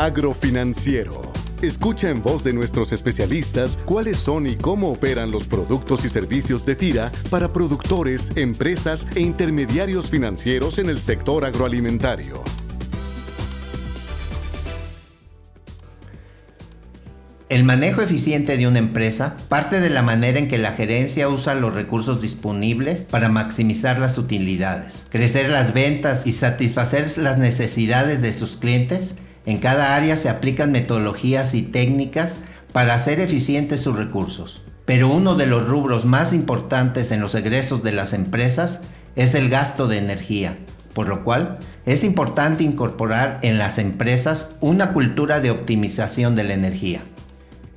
Agrofinanciero. Escucha en voz de nuestros especialistas cuáles son y cómo operan los productos y servicios de FIRA para productores, empresas e intermediarios financieros en el sector agroalimentario. El manejo eficiente de una empresa parte de la manera en que la gerencia usa los recursos disponibles para maximizar las utilidades, crecer las ventas y satisfacer las necesidades de sus clientes. En cada área se aplican metodologías y técnicas para hacer eficientes sus recursos. Pero uno de los rubros más importantes en los egresos de las empresas es el gasto de energía, por lo cual es importante incorporar en las empresas una cultura de optimización de la energía.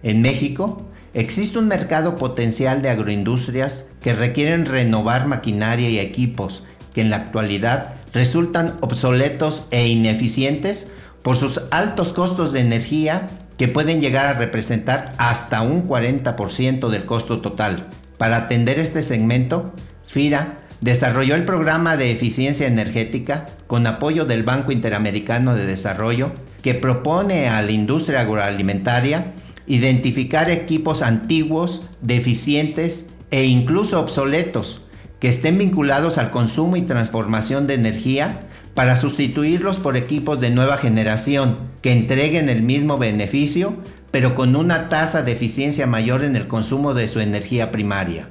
En México, existe un mercado potencial de agroindustrias que requieren renovar maquinaria y equipos que en la actualidad resultan obsoletos e ineficientes por sus altos costos de energía que pueden llegar a representar hasta un 40% del costo total. Para atender este segmento, FIRA desarrolló el programa de eficiencia energética con apoyo del Banco Interamericano de Desarrollo que propone a la industria agroalimentaria identificar equipos antiguos, deficientes e incluso obsoletos que estén vinculados al consumo y transformación de energía para sustituirlos por equipos de nueva generación que entreguen el mismo beneficio pero con una tasa de eficiencia mayor en el consumo de su energía primaria.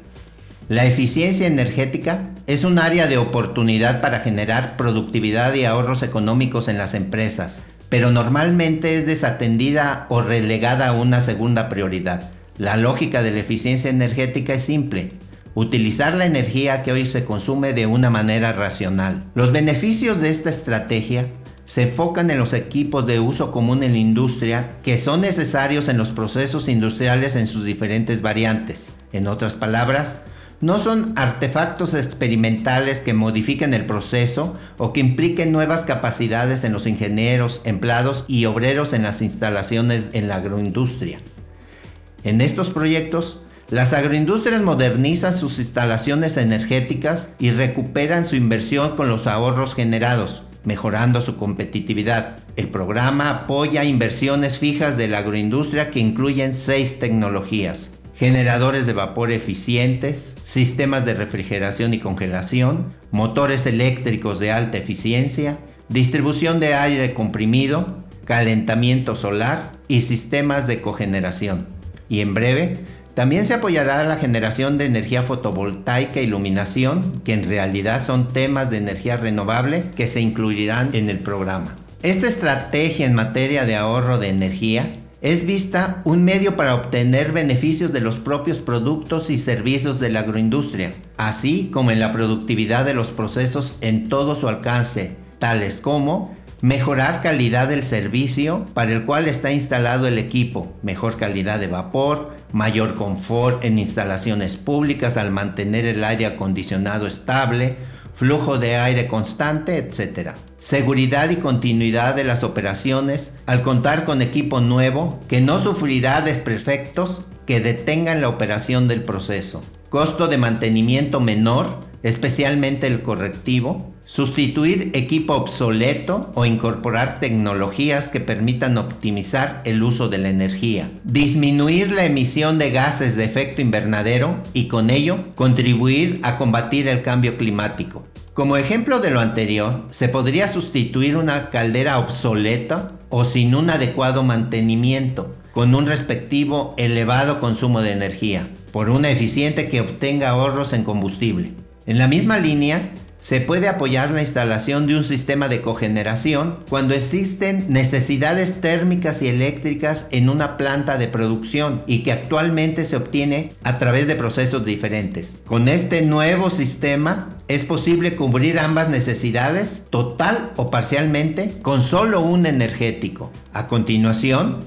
La eficiencia energética es un área de oportunidad para generar productividad y ahorros económicos en las empresas, pero normalmente es desatendida o relegada a una segunda prioridad. La lógica de la eficiencia energética es simple. Utilizar la energía que hoy se consume de una manera racional. Los beneficios de esta estrategia se enfocan en los equipos de uso común en la industria que son necesarios en los procesos industriales en sus diferentes variantes. En otras palabras, no son artefactos experimentales que modifiquen el proceso o que impliquen nuevas capacidades en los ingenieros, empleados y obreros en las instalaciones en la agroindustria. En estos proyectos, las agroindustrias modernizan sus instalaciones energéticas y recuperan su inversión con los ahorros generados, mejorando su competitividad. El programa apoya inversiones fijas de la agroindustria que incluyen seis tecnologías generadores de vapor eficientes, sistemas de refrigeración y congelación, motores eléctricos de alta eficiencia, distribución de aire comprimido, calentamiento solar y sistemas de cogeneración. Y en breve, también se apoyará la generación de energía fotovoltaica e iluminación, que en realidad son temas de energía renovable que se incluirán en el programa. Esta estrategia en materia de ahorro de energía es vista un medio para obtener beneficios de los propios productos y servicios de la agroindustria, así como en la productividad de los procesos en todo su alcance, tales como mejorar calidad del servicio para el cual está instalado el equipo, mejor calidad de vapor, mayor confort en instalaciones públicas al mantener el aire acondicionado estable, flujo de aire constante, etc. Seguridad y continuidad de las operaciones al contar con equipo nuevo que no sufrirá desperfectos que detengan la operación del proceso. Costo de mantenimiento menor, especialmente el correctivo. Sustituir equipo obsoleto o incorporar tecnologías que permitan optimizar el uso de la energía. Disminuir la emisión de gases de efecto invernadero y con ello contribuir a combatir el cambio climático. Como ejemplo de lo anterior, se podría sustituir una caldera obsoleta o sin un adecuado mantenimiento, con un respectivo elevado consumo de energía, por una eficiente que obtenga ahorros en combustible. En la misma línea, se puede apoyar la instalación de un sistema de cogeneración cuando existen necesidades térmicas y eléctricas en una planta de producción y que actualmente se obtiene a través de procesos diferentes. Con este nuevo sistema es posible cubrir ambas necesidades total o parcialmente con solo un energético. A continuación,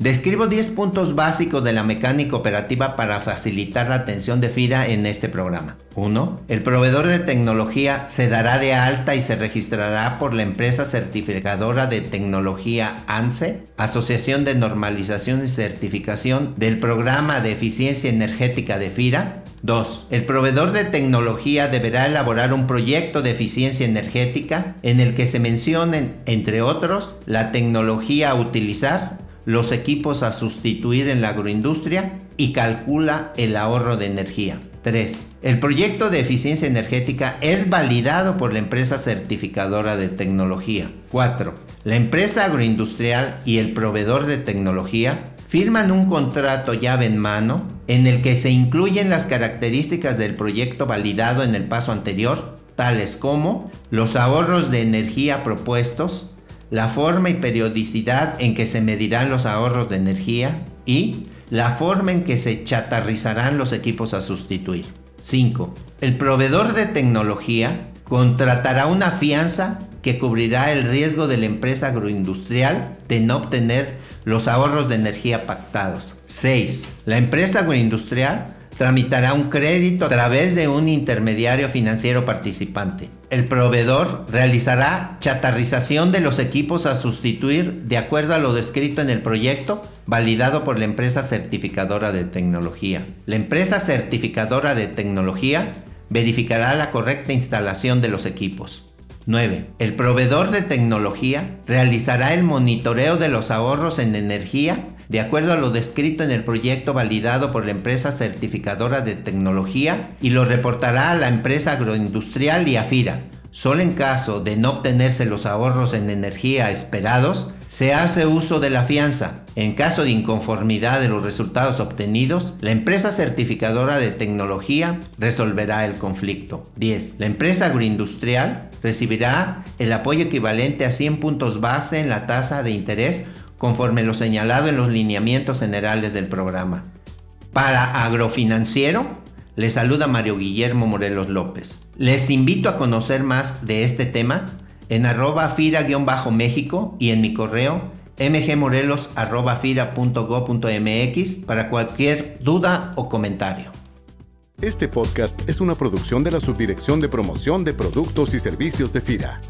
Describo 10 puntos básicos de la mecánica operativa para facilitar la atención de FIRA en este programa. 1. El proveedor de tecnología se dará de alta y se registrará por la empresa certificadora de tecnología ANSE, Asociación de Normalización y Certificación del Programa de Eficiencia Energética de FIRA. 2. El proveedor de tecnología deberá elaborar un proyecto de eficiencia energética en el que se mencionen, entre otros, la tecnología a utilizar, los equipos a sustituir en la agroindustria y calcula el ahorro de energía. 3. El proyecto de eficiencia energética es validado por la empresa certificadora de tecnología. 4. La empresa agroindustrial y el proveedor de tecnología firman un contrato llave en mano en el que se incluyen las características del proyecto validado en el paso anterior, tales como los ahorros de energía propuestos, la forma y periodicidad en que se medirán los ahorros de energía y la forma en que se chatarrizarán los equipos a sustituir. 5. El proveedor de tecnología contratará una fianza que cubrirá el riesgo de la empresa agroindustrial de no obtener los ahorros de energía pactados. 6. La empresa agroindustrial tramitará un crédito a través de un intermediario financiero participante. El proveedor realizará chatarrización de los equipos a sustituir de acuerdo a lo descrito en el proyecto validado por la empresa certificadora de tecnología. La empresa certificadora de tecnología verificará la correcta instalación de los equipos. 9. El proveedor de tecnología realizará el monitoreo de los ahorros en energía de acuerdo a lo descrito en el proyecto validado por la empresa certificadora de tecnología y lo reportará a la empresa agroindustrial y a FIRA. Solo en caso de no obtenerse los ahorros en energía esperados, se hace uso de la fianza. En caso de inconformidad de los resultados obtenidos, la empresa certificadora de tecnología resolverá el conflicto. 10. La empresa agroindustrial recibirá el apoyo equivalente a 100 puntos base en la tasa de interés conforme lo señalado en los lineamientos generales del programa. Para Agrofinanciero, les saluda Mario Guillermo Morelos López. Les invito a conocer más de este tema en arroba fira-méxico y en mi correo mgmorelos.fira.go.mx para cualquier duda o comentario. Este podcast es una producción de la Subdirección de Promoción de Productos y Servicios de FIRA.